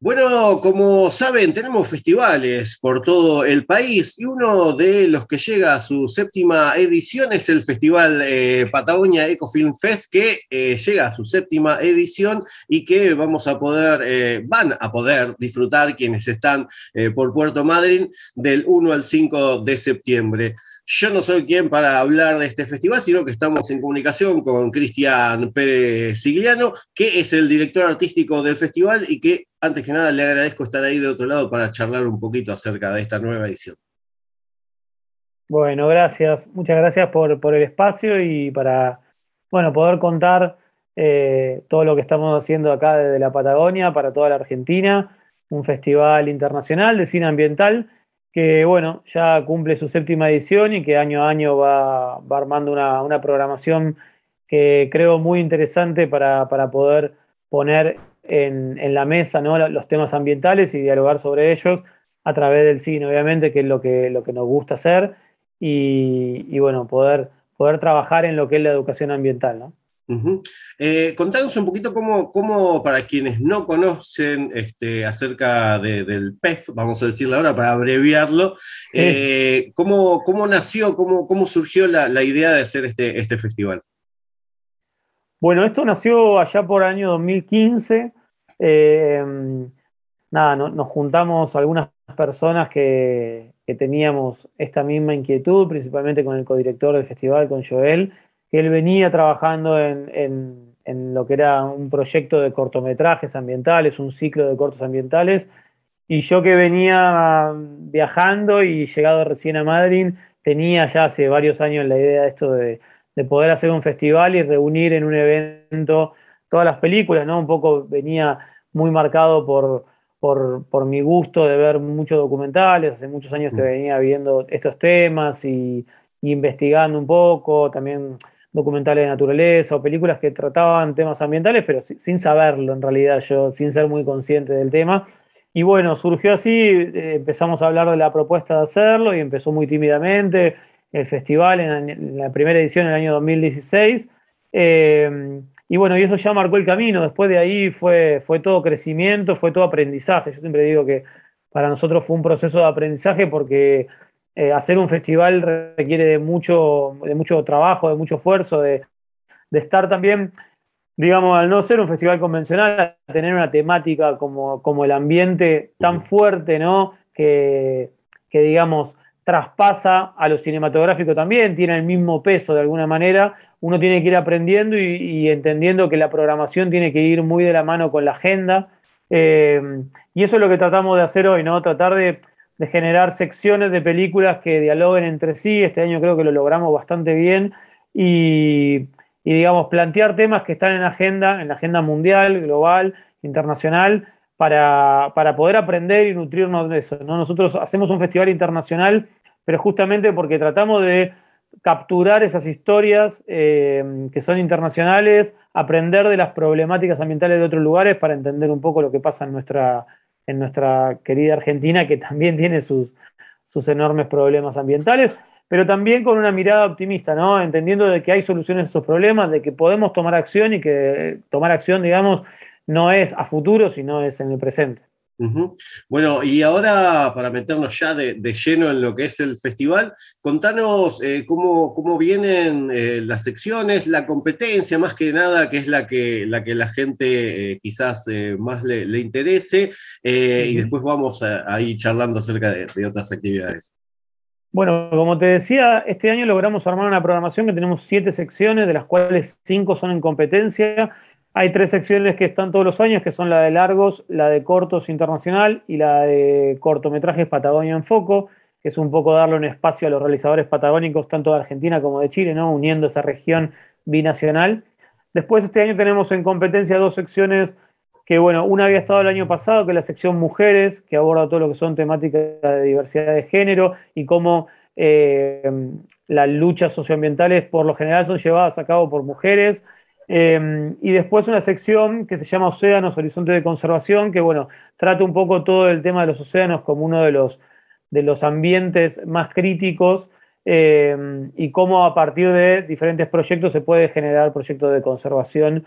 Bueno, como saben, tenemos festivales por todo el país y uno de los que llega a su séptima edición es el Festival eh, Patagonia Ecofilm Fest, que eh, llega a su séptima edición y que vamos a poder, eh, van a poder disfrutar quienes están por Puerto Madryn del 1 al 5 de septiembre. Yo no soy quien para hablar de este festival, sino que estamos en comunicación con Cristian Pérez Sigliano, que es el director artístico del festival y que, antes que nada, le agradezco estar ahí de otro lado para charlar un poquito acerca de esta nueva edición. Bueno, gracias. Muchas gracias por, el espacio y para, bueno, poder contar eh, todo lo que estamos haciendo acá desde la Patagonia para toda la Argentina, un festival internacional de cine ambiental que bueno, ya cumple su séptima edición y que año a año va, armando una, programación que creo muy interesante para, poder poner en, la mesa los temas ambientales y dialogar sobre ellos a través del cine, obviamente, que es lo que, lo que nos gusta hacer, y, bueno, poder, poder trabajar en lo que es la educación ambiental. ¿no? Eh, contanos un poquito cómo, para quienes no conocen este, acerca del PEF, vamos a decirlo ahora para abreviarlo, eh, cómo, nació, cómo, cómo surgió la, idea de hacer este, este festival. Bueno, esto nació allá por año 2015. Eh, nada, nos juntamos algunas personas que, que teníamos esta misma inquietud, principalmente con el codirector del festival, con Joel, que él venía trabajando en, lo que era un proyecto de cortometrajes ambientales, un ciclo de cortos ambientales, y yo que venía viajando y llegado recién a Madrid, tenía ya hace varios años la idea de esto de, poder hacer un festival y reunir en un evento todas las películas, ¿no? Un poco venía muy marcado por, por, mi gusto de ver muchos documentales, hace muchos años que mm. venía viendo estos temas y, y investigando un poco, también documentales de naturaleza o películas que trataban temas ambientales, pero sin saberlo en realidad, yo sin ser muy consciente del tema. Y bueno, surgió así, eh, empezamos a hablar de la propuesta de hacerlo y empezó muy tímidamente el festival en, la primera edición en el año 2016. Eh, y bueno, y eso ya marcó el camino. Después de ahí fue, fue todo crecimiento, fue todo aprendizaje. Yo siempre digo que para nosotros fue un proceso de aprendizaje porque eh, hacer un festival requiere de mucho, de mucho trabajo, de mucho esfuerzo, de, estar también, digamos, al no ser un festival convencional, a tener una temática como, como el ambiente tan fuerte, ¿no? Que, digamos, traspasa a lo cinematográfico también, tiene el mismo peso de alguna manera, uno tiene que ir aprendiendo y, entendiendo que la programación tiene que ir muy de la mano con la agenda. Eh, y eso es lo que tratamos de hacer hoy, ¿no? Tratar de, de generar secciones de películas que dialoguen entre sí. Este año creo que lo logramos bastante bien y, digamos, plantear temas que están en la agenda, en la agenda mundial, global, internacional, para, poder aprender y nutrirnos de eso. ¿no? Nosotros hacemos un festival internacional, pero justamente porque tratamos de capturar esas historias eh, que son internacionales, aprender de las problemáticas ambientales de otros lugares para entender un poco lo que pasa en nuestra, en nuestra querida Argentina, que también tiene sus, sus enormes problemas ambientales, pero también con una mirada optimista, ¿no? Entendiendo de que hay soluciones a esos problemas, de que podemos tomar acción y que tomar acción, digamos, no es a futuro, sino es en el presente. Bueno, y ahora para meternos ya de, lleno en lo que es el festival, contanos eh, cómo, vienen eh, las secciones, la competencia más que nada, que es la que la, que la gente eh, quizás más le, interese, y después vamos a, ir charlando acerca de, de, otras actividades. Bueno, como te decía, este año logramos armar una programación que tenemos siete secciones, de las cuales cinco son en competencia hay tres secciones que están todos los años, que son la de largos, la de cortos internacional y la de cortometrajes Patagonia en Foco, que es un poco darle un espacio a los realizadores patagónicos, tanto de Argentina como de Chile, ¿no? uniendo esa región binacional. Después este año tenemos en competencia dos secciones que bueno, una había estado el año pasado, que es la sección Mujeres, que aborda todo lo que son temáticas de diversidad de género y cómo eh, las luchas socioambientales por lo general son llevadas a cabo por mujeres. Eh, y después una sección que se llama Océanos, Horizonte de Conservación, que bueno, trata un poco todo el tema de los océanos como uno de los, de los ambientes más críticos eh, y cómo a partir de diferentes proyectos se puede generar proyectos de conservación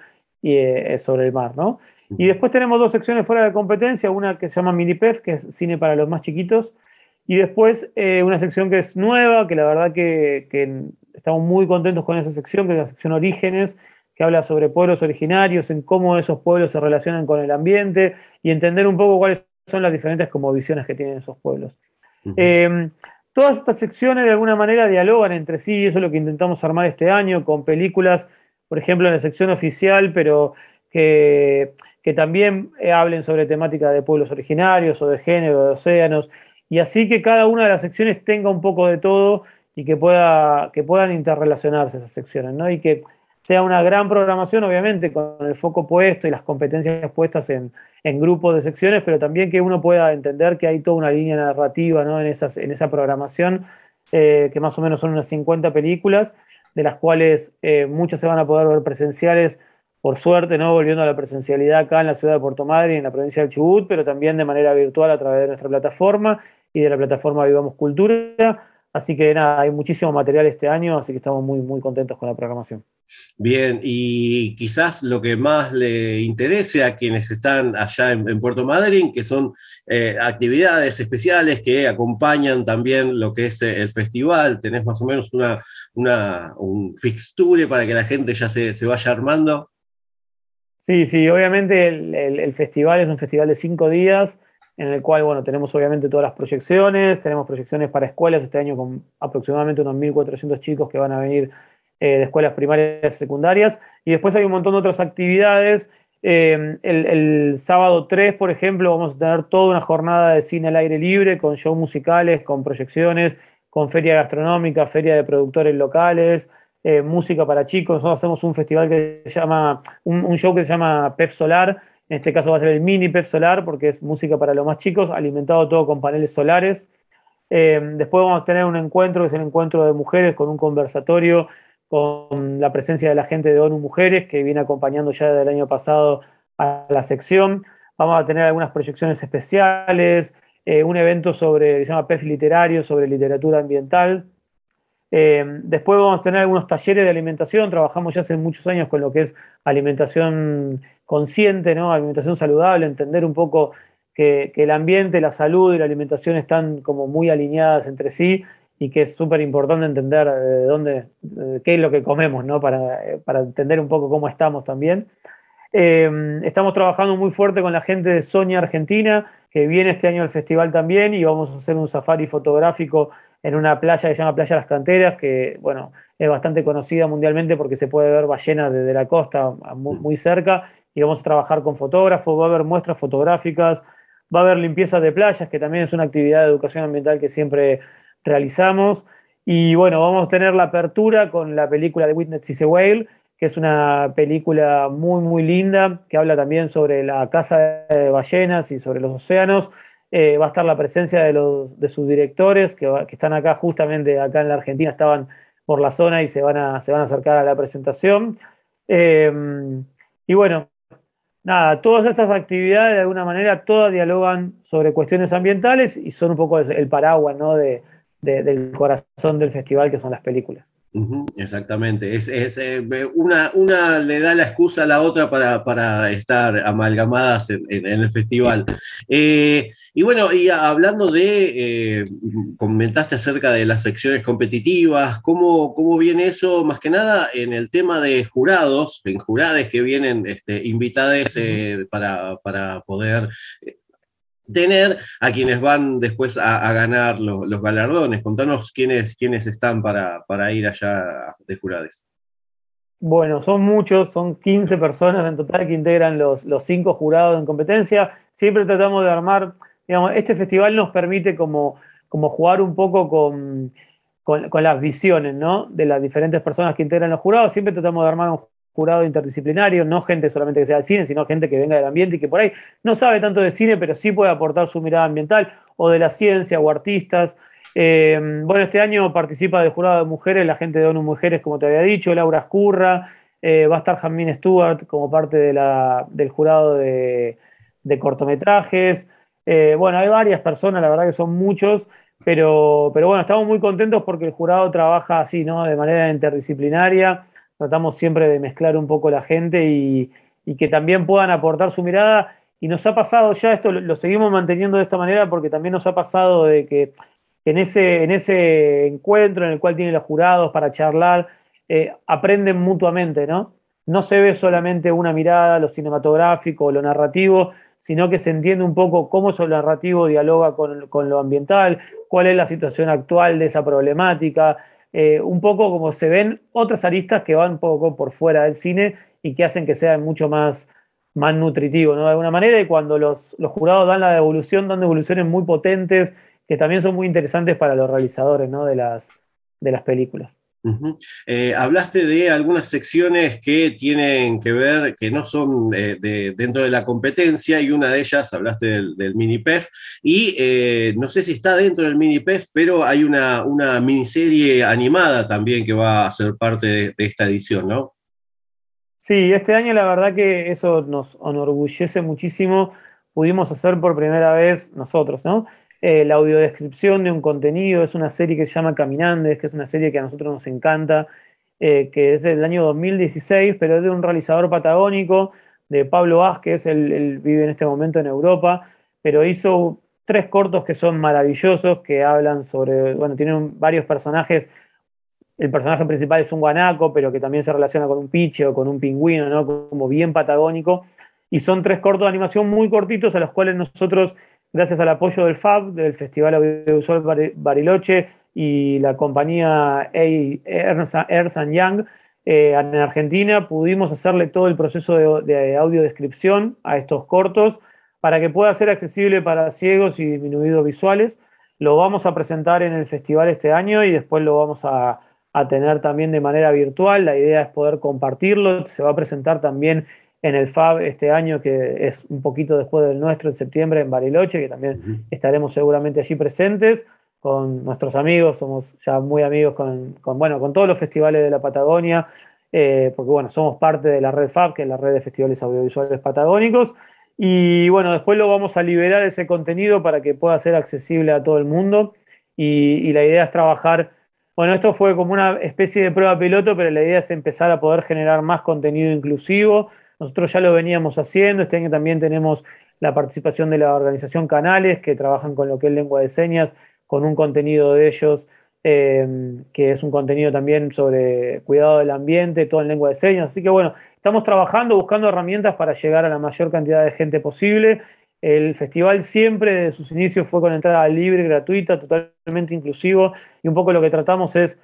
sobre el mar, ¿no? Y después tenemos dos secciones fuera de competencia, una que se llama Minipef, que es cine para los más chiquitos, y después eh, una sección que es nueva, que la verdad que, estamos muy contentos con esa sección, que es la sección Orígenes, que habla sobre pueblos originarios, en cómo esos pueblos se relacionan con el ambiente y entender un poco cuáles son las diferentes como visiones que tienen esos pueblos. Em, todas estas secciones de alguna manera dialogan entre sí, y eso es lo que intentamos armar este año con películas, por ejemplo, en la sección oficial, pero que, que también hablen sobre temática de pueblos originarios o de género, de océanos, y así que cada una de las secciones tenga un poco de todo y que, pueda, que puedan interrelacionarse esas secciones, ¿no? Y que sea una gran programación, obviamente, con el foco puesto y las competencias puestas en, grupos de secciones, pero también que uno pueda entender que hay toda una línea narrativa en, esa programación, eh, que más o menos son unas 50 películas, de las cuales eh, muchas se van a poder ver presenciales, por suerte, volviendo a la presencialidad acá en la ciudad de Puerto Madryn, en la provincia de Chubut, pero también de manera virtual a través de nuestra plataforma y de la plataforma Vivamos Cultura. Así que nada, hay muchísimo material este año, así que estamos muy, muy contentos con la programación. Bien, y quizás lo que más le interese a quienes están allá en, Puerto Madryn, que son eh, actividades especiales que acompañan también lo que es eh, el festival. Tenés más o menos una, una un fixture para que la gente ya se, vaya armando. Sí, sí, obviamente el festival es un festival de cinco días en el cual, bueno, tenemos obviamente todas las proyecciones, tenemos proyecciones para escuelas este año con aproximadamente unos 1.400 chicos que van a venir eh, de escuelas primarias y secundarias, y después hay un montón de otras actividades. Eh, el, sábado 3, por ejemplo, vamos a tener toda una jornada de cine al aire libre, con shows musicales, con proyecciones, con feria gastronómica, feria de productores locales, eh, música para chicos. Nosotros hacemos un festival que se llama, un, show que se llama PEF Solar, en este caso va a ser el mini PEP solar porque es música para los más chicos, alimentado todo con paneles solares. Después vamos a tener un encuentro, que es el encuentro de mujeres con un conversatorio con la presencia de la gente de ONU Mujeres, que viene acompañando ya desde el año pasado a la sección. Vamos a tener algunas proyecciones especiales, eh, un evento sobre, que se llama PEF Literario, sobre literatura ambiental. Eh, después vamos a tener algunos talleres de alimentación. Trabajamos ya hace muchos años con lo que es alimentación consciente, ¿no? Alimentación saludable, entender un poco que, el ambiente, la salud y la alimentación están como muy alineadas entre sí y que es súper importante entender eh, de dónde, qué es lo que comemos, ¿no? Para, eh, para entender un poco cómo estamos también. estamos trabajando muy fuerte con la gente de Sonia Argentina, que viene este año al festival también y vamos a hacer un safari fotográfico en una playa que se llama Playa Las Canteras, que bueno, es bastante conocida mundialmente porque se puede ver ballenas desde la costa muy, cerca, y vamos a trabajar con fotógrafos, va a haber muestras fotográficas, va a haber limpieza de playas, que también es una actividad de educación ambiental que siempre realizamos, y bueno, vamos a tener la apertura con la película de Witness is a Whale, que es una película muy, muy linda, que habla también sobre la caza de ballenas y sobre los océanos, eh, va a estar la presencia de, los, de sus directores que, están acá justamente, acá en la Argentina, estaban por la zona y se van a, se van a acercar a la presentación. Em, y bueno, nada, todas estas actividades de alguna manera, todas dialogan sobre cuestiones ambientales y son un poco el paraguas ¿no? de, del corazón del festival, que son las películas exactamente. Es, eh, una, una le da la excusa a la otra para, estar amalgamadas en, el festival. Eh, y bueno, y hablando de, eh, comentaste acerca de las secciones competitivas, ¿cómo, ¿cómo, viene eso? Más que nada en el tema de jurados, en jurades que vienen este, invitados para, para poder tener a quienes van después a, ganar los, galardones. Contanos quiénes, quiénes están para, ir allá de jurades. Bueno, son muchos, son 15 personas en total que integran los, los cinco jurados en competencia. Siempre tratamos de armar, digamos, este festival nos permite como, como jugar un poco con, con, las visiones, ¿no? De las diferentes personas que integran los jurados. Siempre tratamos de armar un jurado interdisciplinario, no gente solamente que sea del cine, sino gente que venga del ambiente y que por ahí no sabe tanto de cine, pero sí puede aportar su mirada ambiental o de la ciencia o artistas. Eh, bueno, este año participa del jurado de mujeres, la gente de ONU Mujeres, como te había dicho, Laura Escurra, eh, va a estar Jamín Stewart como parte del jurado de, cortometrajes. Eh, bueno, hay varias personas, la verdad que son muchos, pero, pero bueno, estamos muy contentos porque el jurado trabaja así, ¿no? De manera interdisciplinaria. Tratamos siempre de mezclar un poco la gente y, que también puedan aportar su mirada. Y nos ha pasado ya, esto lo, seguimos manteniendo de esta manera porque también nos ha pasado de que en ese, en ese encuentro en el cual tienen los jurados para charlar, eh, aprenden mutuamente, ¿no? No se ve solamente una mirada, lo cinematográfico, lo narrativo, sino que se entiende un poco cómo eso narrativo dialoga con, lo ambiental, cuál es la situación actual de esa problemática, eh, un poco como se ven otras aristas que van un poco por fuera del cine y que hacen que sea mucho más, más nutritivo, ¿no? De alguna manera, y cuando los, los jurados dan la devolución, dan devoluciones muy potentes, que también son muy interesantes para los realizadores, ¿no? De las, de las películas. Eh, hablaste de algunas secciones que tienen que ver, que no son eh, dentro de la competencia, y una de ellas, hablaste del, mini PEF, y eh, no sé si está dentro del mini PEF, pero hay una, miniserie animada también que va a ser parte de esta edición, ¿no? Sí, este año la verdad que eso nos enorgullece muchísimo. Pudimos hacer por primera vez nosotros, ¿no? Eh, la audiodescripción de un contenido. Es una serie que se llama Caminandes, que es una serie que a nosotros nos encanta, eh, que es del año 2016, pero es de un realizador patagónico, de Pablo Vázquez, él, vive en este momento en Europa, pero hizo tres cortos que son maravillosos, que hablan sobre, bueno, tienen varios personajes. El personaje principal es un guanaco, pero que también se relaciona con un piche o con un pingüino, ¿no? Como bien patagónico. Y son tres cortos de animación muy cortitos a los cuales nosotros gracias al apoyo del FAB, del Festival Audiovisual Bariloche y la compañía Ernst Young, eh, en Argentina pudimos hacerle todo el proceso de, audiodescripción a estos cortos para que pueda ser accesible para ciegos y disminuidos visuales. Lo vamos a presentar en el festival este año y después lo vamos a tener también de manera virtual. La idea es poder compartirlo. Se va a presentar también en el FAB este año, que es un poquito después del nuestro, en septiembre, en Bariloche, que también estaremos seguramente allí presentes con nuestros amigos, somos ya muy amigos con, bueno, con todos los festivales de la Patagonia, eh, porque bueno, somos parte de la red FAB, que es la red de festivales audiovisuales patagónicos, y bueno, después lo vamos a liberar ese contenido para que pueda ser accesible a todo el mundo, y, y la idea es trabajar, bueno, esto fue como una especie de prueba piloto, pero la idea es empezar a poder generar más contenido inclusivo, nosotros ya lo veníamos haciendo, este año también tenemos la participación de la organización Canales, que trabajan con lo que es lengua de señas, con un contenido de ellos, eh, que es un contenido también sobre cuidado del ambiente, todo en lengua de señas. Así que bueno, estamos trabajando, buscando herramientas para llegar a la mayor cantidad de gente posible. El festival siempre desde sus inicios fue con entrada libre, gratuita, totalmente inclusivo, y un poco lo que tratamos es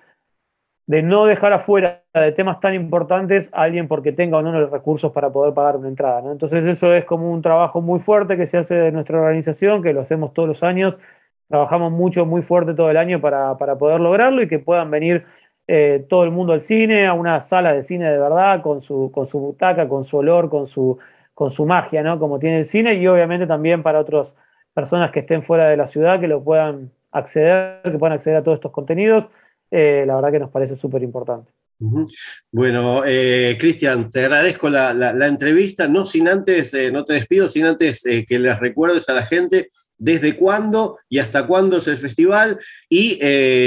de no dejar afuera de temas tan importantes a alguien porque tenga o no los recursos para poder pagar una entrada. Entonces eso es como un trabajo muy fuerte que se hace de nuestra organización, que lo hacemos todos los años, trabajamos mucho, muy fuerte todo el año para, poder lograrlo y que puedan venir eh, todo el mundo al cine, a una sala de cine de verdad, con su, con su butaca, con su olor, con su, con su magia, ¿no? Como tiene el cine, y obviamente también para otras personas que estén fuera de la ciudad, que lo puedan acceder, que puedan acceder a todos estos contenidos. Eh, la verdad que nos parece súper importante. Bueno, eh, Cristian, te agradezco la, entrevista, no sin antes, eh, no te despido, sin antes que les recuerdes a la gente desde cuándo y hasta cuándo es el festival y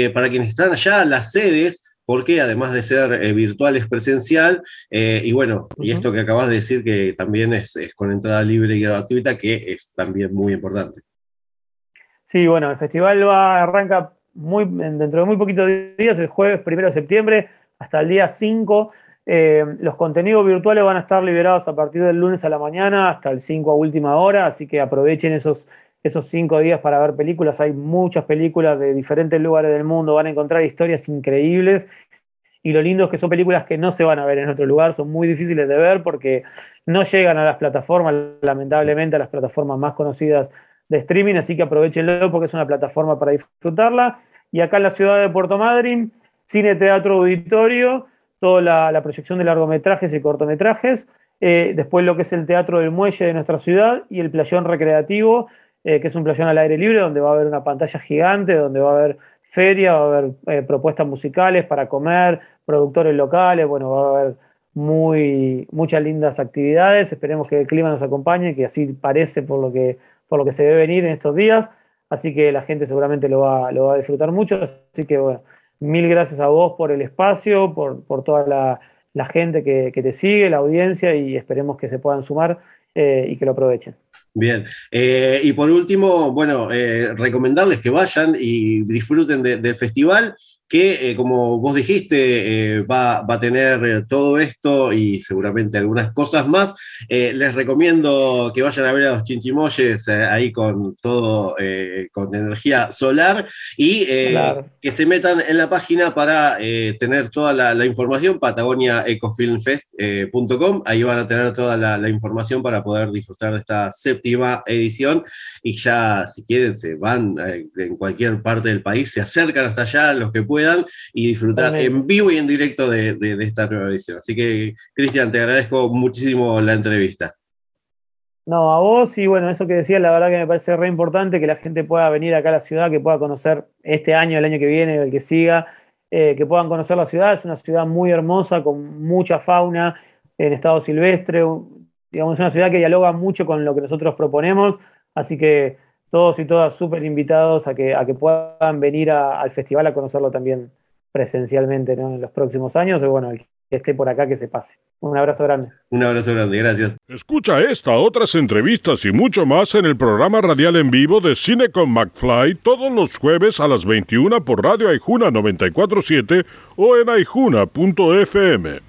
para quienes están allá, las sedes, porque además de ser virtual es presencial, y bueno, y esto que acabas de decir que también es, es, con entrada libre y gratuita, que es también muy importante. Sí, bueno, el festival va, arranca dentro de muy poquitos días, el jueves 1 de septiembre hasta el día 5. Eh, los contenidos virtuales van a estar liberados a partir del lunes a la mañana hasta el 5 a última hora, así que aprovechen esos, esos cinco días para ver películas. Hay muchas películas de diferentes lugares del mundo, van a encontrar historias increíbles. Y lo lindo es que son películas que no se van a ver en otro lugar, son muy difíciles de ver porque no llegan a las plataformas, lamentablemente a las plataformas más conocidas de streaming, así que aprovechenlo porque es una plataforma para disfrutarla. Y acá en la ciudad de Puerto Madryn, Cine Teatro Auditorio, toda la, proyección de largometrajes y cortometrajes, eh, después lo que es el Teatro del Muelle de nuestra ciudad y el playón recreativo, eh, que es un playón al aire libre donde va a haber una pantalla gigante, donde va a haber feria, va a haber eh, propuestas musicales para comer, productores locales, bueno, va a haber muy, muchas lindas actividades, esperemos que el clima nos acompañe, que así parece por lo que, por lo que se ve venir en estos días, así que la gente seguramente lo va, lo va a disfrutar mucho, así que bueno, mil gracias a vos por el espacio, por, por toda la, gente que, que, te sigue, la audiencia y esperemos que se puedan sumar eh, y que lo aprovechen. Bien, eh, y por último, bueno, eh, recomendarles que vayan y disfruten del festival que, eh, como vos dijiste, eh, va, a tener eh, todo esto y seguramente algunas cosas más. les recomiendo que vayan a ver a los chinchimoyes ahí con todo, con energía solar y que se metan en la página para tener toda la, información, patagoniaecofilmfest.com. ahí van a tener toda la, información para poder disfrutar de esta séptima edición y ya, si quieren, se van en cualquier parte del país, se acercan hasta allá los que pueden y disfrutar en vivo y en directo de, esta nueva edición. Así que, Cristian, te agradezco muchísimo la entrevista. No, a vos y bueno, eso que decías, la verdad que me parece re importante que la gente pueda venir acá a la ciudad, que pueda conocer este año, el año que viene, el que siga, eh, que puedan conocer la ciudad. Es una ciudad muy hermosa, con mucha fauna en estado silvestre. Digamos, es una ciudad que dialoga mucho con lo que nosotros proponemos. Así que todos y todas súper invitados a que, a que puedan venir al festival a conocerlo también presencialmente en los próximos años. Y bueno, el que esté por acá que se pase. Un abrazo grande. Un abrazo grande, gracias. Escucha esta, otras entrevistas y mucho más en el programa radial en vivo de Cine con McFly todos los jueves a las 21 por Radio Aijuna 947 o en aijuna.fm.